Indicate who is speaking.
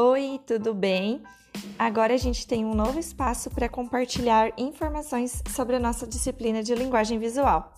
Speaker 1: Oi, tudo bem? Agora a gente tem um novo espaço para compartilhar informações sobre a nossa disciplina de linguagem visual.